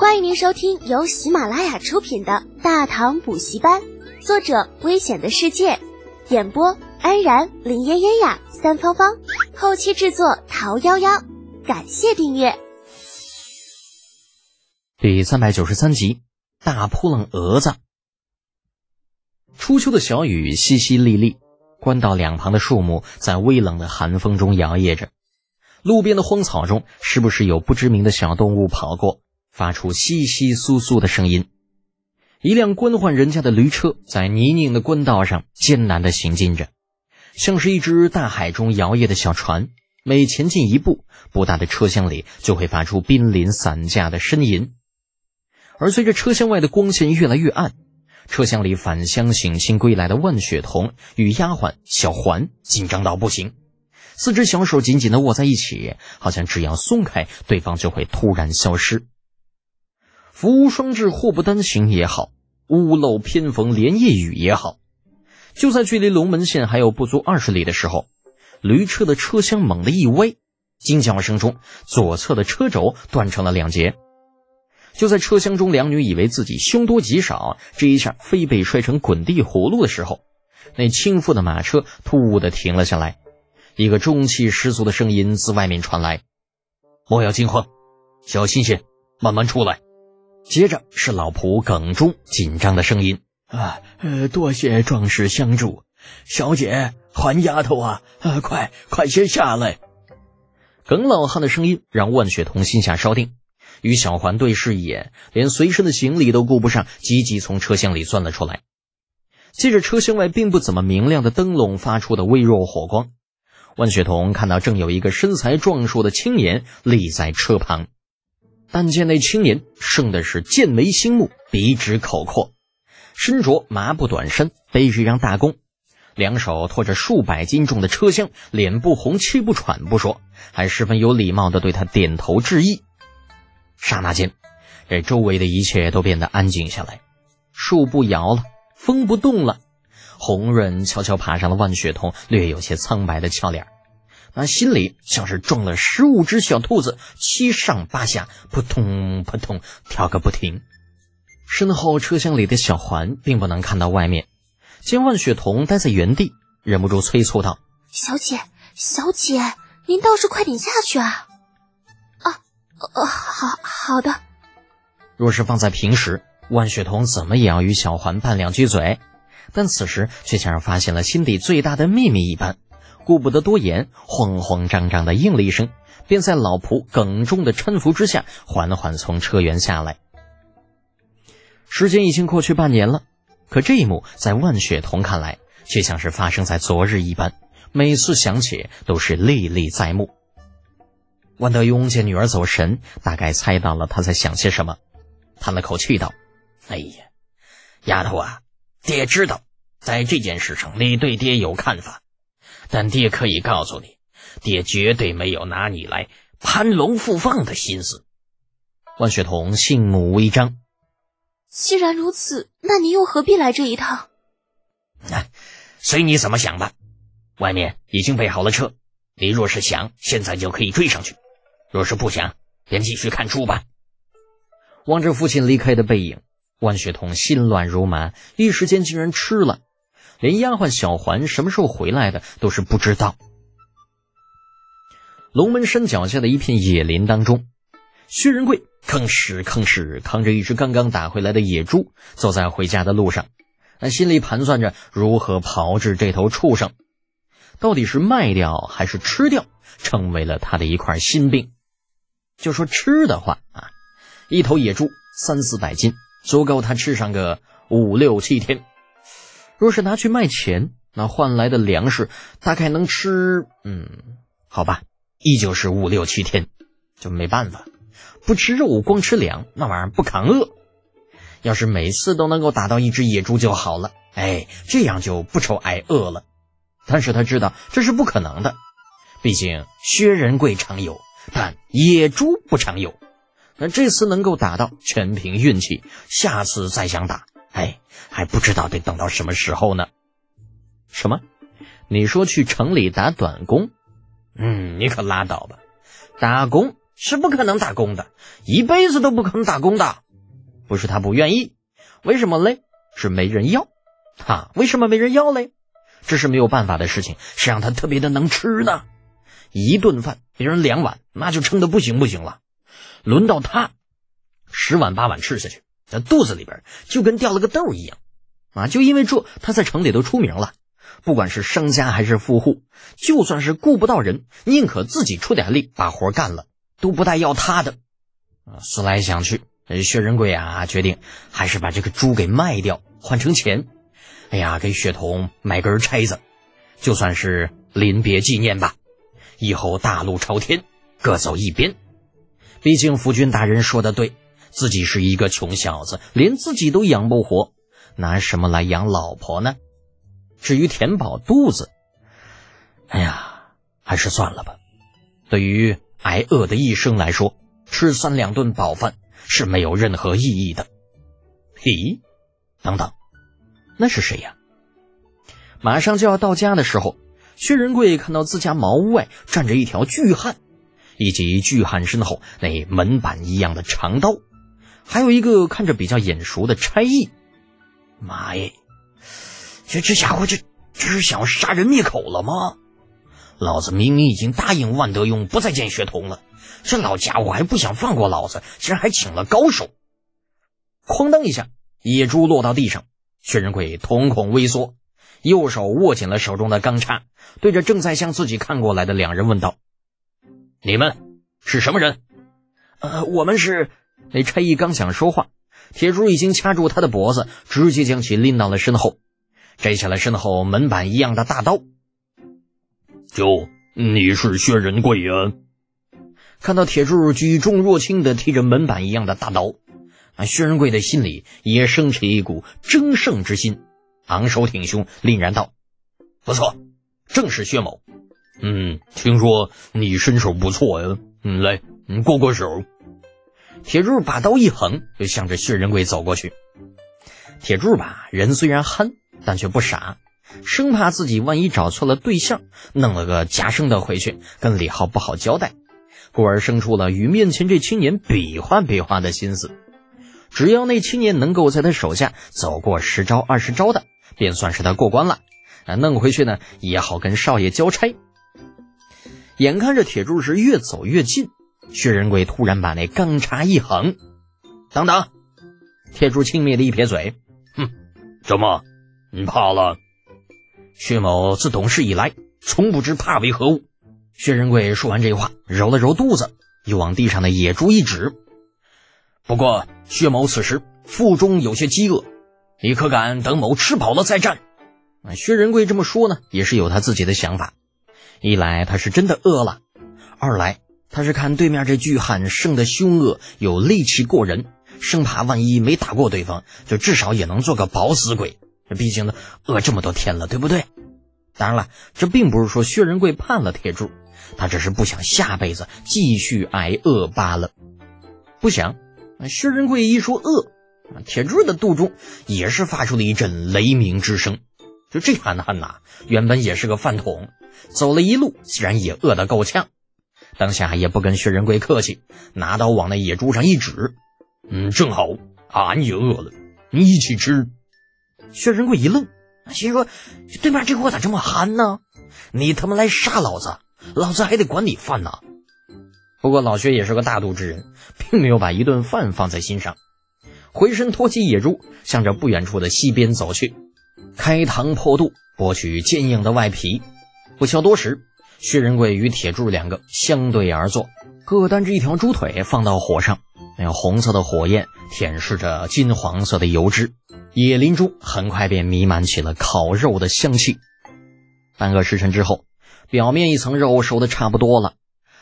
欢迎您收听由喜马拉雅出品的《大唐补习班》，作者：危险的世界，演播：安然、林嫣嫣呀、三芳芳，后期制作：桃夭夭。感谢订阅。第三百九十三集：大扑棱蛾子。初秋的小雨淅淅沥沥，官道两旁的树木在微冷的寒风中摇曳着，路边的荒草中时不时有不知名的小动物跑过。发出窸窸窣窣的声音，一辆官宦人家的驴车在泥泞的官道上艰难地行进着，像是一只大海中摇曳的小船。每前进一步，不大的车厢里就会发出濒临散架的呻吟。而随着车厢外的光线越来越暗，车厢里返乡省亲归来的万雪桐与丫鬟小环紧张到不行，四只小手紧紧地握在一起，好像只要松开，对方就会突然消失。福无双至，祸不单行也好，屋漏偏逢连夜雨也好，就在距离龙门县还有不足二十里的时候，驴车的车厢猛地一歪，惊叫声中，左侧的车轴断成了两截。就在车厢中两女以为自己凶多吉少，这一下非被摔成滚地葫芦的时候，那倾覆的马车突兀的停了下来，一个中气十足的声音自外面传来：“莫要惊慌，小心些，慢慢出来。”接着是老仆耿忠紧张的声音：“啊，呃，多谢壮士相助，小姐，还丫头啊，啊，快快些下来。”耿老汉的声音让万雪桐心下稍定，与小环对视一眼，连随身的行李都顾不上，急急从车厢里钻了出来。借着车厢外并不怎么明亮的灯笼发出的微弱火光，万雪桐看到正有一个身材壮硕的青年立在车旁。但见那青年生的是剑眉星目，鼻直口阔，身着麻布短衫，背着一张大弓，两手托着数百斤重的车厢，脸不红气不喘不说，还十分有礼貌地对他点头致意。刹那间，这周围的一切都变得安静下来，树不摇了，风不动了，红润悄悄爬上了万雪桐略有些苍白的俏脸。那心里像是中了十五只小兔子，七上八下，扑通扑通跳个不停。身后车厢里的小环并不能看到外面，见万雪桐待在原地，忍不住催促道：“小姐，小姐，您倒是快点下去啊！”啊，呃，好好的。若是放在平时，万雪桐怎么也要与小环拌两句嘴，但此时却像是发现了心底最大的秘密一般。顾不得多言，慌慌张张的应了一声，便在老仆耿忠的搀扶之下，缓缓从车辕下来。时间已经过去半年了，可这一幕在万雪桐看来，却像是发生在昨日一般，每次想起都是历历在目。万德庸见女儿走神，大概猜到了他在想些什么，叹了口气道：“哎呀，丫头啊，爹知道，在这件事上你对爹有看法。”但爹可以告诉你，爹绝对没有拿你来攀龙附凤的心思。万雪桐信目微张。既然如此，那你又何必来这一趟？那随你怎么想吧。外面已经备好了车，你若是想，现在就可以追上去；若是不想，便继续看书吧。望着父亲离开的背影，万雪桐心乱如麻，一时间竟然吃了。连丫鬟小环什么时候回来的都是不知道。龙门山脚下的一片野林当中，薛仁贵吭哧吭哧扛着一只刚刚打回来的野猪，走在回家的路上，他心里盘算着如何炮制这头畜生，到底是卖掉还是吃掉，成为了他的一块心病。就说吃的话啊，一头野猪三四百斤，足够他吃上个五六七天。若是拿去卖钱，那换来的粮食大概能吃……嗯，好吧，依旧是五六七天，就没办法，不吃肉光吃粮，那玩意儿不扛饿。要是每次都能够打到一只野猪就好了，哎，这样就不愁挨饿了。但是他知道这是不可能的，毕竟薛仁贵常有，但野猪不常有。那这次能够打到，全凭运气，下次再想打。哎，还不知道得等到什么时候呢？什么？你说去城里打短工？嗯，你可拉倒吧！打工是不可能打工的，一辈子都不可能打工的。不是他不愿意，为什么嘞？是没人要。哈，为什么没人要嘞？这是没有办法的事情。谁让他特别的能吃呢？一顿饭别人两碗，那就撑得不行不行了。轮到他，十碗八碗吃下去，在肚子里边就跟掉了个豆一样。啊，就因为这，他在城里都出名了。不管是商家还是富户，就算是雇不到人，宁可自己出点力把活干了，都不带要他的。啊，思来想去。薛仁贵啊，决定还是把这个猪给卖掉，换成钱。哎呀，给雪童买根钗子，就算是临别纪念吧。以后大路朝天，各走一边。毕竟夫君大人说的对，自己是一个穷小子，连自己都养不活，拿什么来养老婆呢？至于填饱肚子，哎呀，还是算了吧。对于挨饿的一生来说，吃三两顿饱饭。是没有任何意义的。咦，等等，那是谁呀？马上就要到家的时候，薛仁贵看到自家茅屋外站着一条巨汉，以及巨汉身后那门板一样的长刀，还有一个看着比较眼熟的差役。妈耶，这这家伙这这是想要杀人灭口了吗？老子明明已经答应万德庸不再见薛童了。这老家伙还不想放过老子，竟然还请了高手！哐当一下，野猪落到地上，薛仁贵瞳孔微缩，右手握紧了手中的钢叉，对着正在向自己看过来的两人问道：“你们是什么人？”“呃，我们是……”那差役刚想说话，铁柱已经掐住他的脖子，直接将其拎到了身后，摘下了身后门板一样的大刀。“就你是薛仁贵呀？”看到铁柱举重若轻的提着门板一样的大刀，啊，薛仁贵的心里也升起一股争胜之心，昂首挺胸，凛然道：“不错，正是薛某。嗯，听说你身手不错呀，嗯，来，你过过手。”铁柱把刀一横，就向着薛仁贵走过去。铁柱吧，人虽然憨，但却不傻，生怕自己万一找错了对象，弄了个假生的回去，跟李浩不好交代。故而生出了与面前这青年比划比划的心思，只要那青年能够在他手下走过十招二十招的，便算是他过关了。啊，弄回去呢也好跟少爷交差。眼看着铁柱是越走越近，薛仁贵突然把那钢叉一横，等等！铁柱轻蔑的一撇嘴，哼，怎么，你怕了？薛某自懂事以来，从不知怕为何物。薛仁贵说完这话，揉了揉肚子，又往地上的野猪一指。不过，薛某此时腹中有些饥饿，你可敢等某吃饱了再战？薛仁贵这么说呢，也是有他自己的想法。一来他是真的饿了，二来他是看对面这巨汉生的凶恶，有力气过人，生怕万一没打过对方，就至少也能做个饱死鬼。毕竟呢，饿这么多天了，对不对？当然了，这并不是说薛仁贵判了铁柱。他只是不想下辈子继续挨饿罢了。不想，薛仁贵一说饿，铁柱的肚中也是发出了一阵雷鸣之声。就这憨憨呐，原本也是个饭桶，走了一路，自然也饿得够呛。当下也不跟薛仁贵客气，拿刀往那野猪上一指：“嗯，正好，俺也饿了，你一起吃。”薛仁贵一愣，心说：“对面这货咋这么憨呢？你他妈来杀老子！”老子还得管你饭呢。不过老薛也是个大度之人，并没有把一顿饭放在心上，回身托起野猪，向着不远处的溪边走去，开膛破肚剥取坚硬的外皮。不消多时，薛仁贵与铁柱两个相对而坐，各担着一条猪腿放到火上，那红色的火焰舔舐着金黄色的油脂，野林中很快便弥漫起了烤肉的香气。半个时辰之后。表面一层肉熟的差不多了，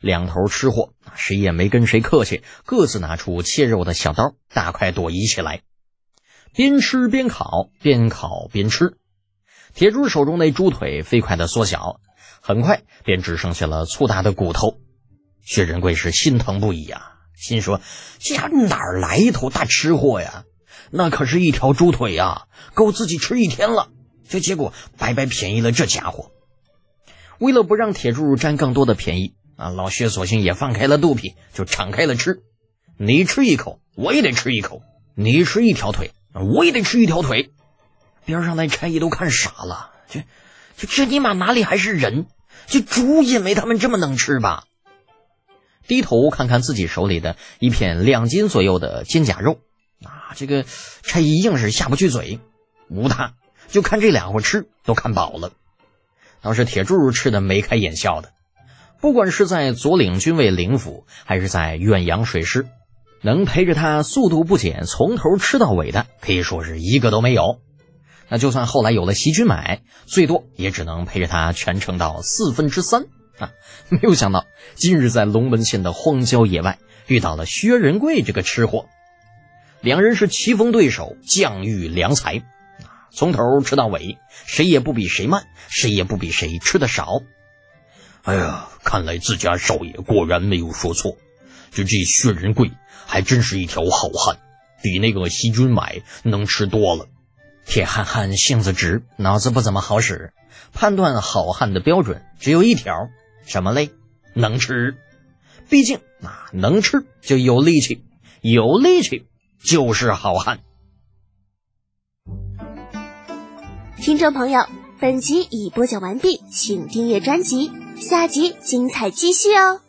两头吃货谁也没跟谁客气，各自拿出切肉的小刀，大快朵颐起来，边吃边烤，边烤边吃。铁柱手中那猪腿飞快的缩小，很快便只剩下了粗大的骨头。薛仁贵是心疼不已啊，心说：这哪儿来一头大吃货呀？那可是一条猪腿呀，够自己吃一天了。这结果白白便宜了这家伙。为了不让铁柱占更多的便宜，啊，老薛索性也放开了肚皮，就敞开了吃。你吃一口，我也得吃一口；你吃一条腿，我也得吃一条腿。边上那差役都看傻了，这、这、这尼玛哪里还是人？这猪也没他们这么能吃吧？低头看看自己手里的一片两斤左右的肩胛肉，啊，这个差役硬是下不去嘴，无他，就看这俩伙吃都看饱了。倒是铁柱吃的眉开眼笑的。不管是在左领军卫领府，还是在远洋水师，能陪着他速度不减从头吃到尾的，可以说是一个都没有。那就算后来有了席君买，最多也只能陪着他全程到四分之三啊！没有想到今日在龙门县的荒郊野外遇到了薛仁贵这个吃货，两人是棋逢对手，将遇良才啊！从头吃到尾，谁也不比谁慢，谁也不比谁吃的少。哎呀，看来自家少爷果然没有说错，就这薛仁贵还真是一条好汉，比那个席君买能吃多了。铁憨憨性子直，脑子不怎么好使，判断好汉的标准只有一条，什么嘞？能吃。毕竟啊，能吃就有力气，有力气就是好汉。听众朋友，本集已播讲完毕，请订阅专辑。下集精彩继续哦！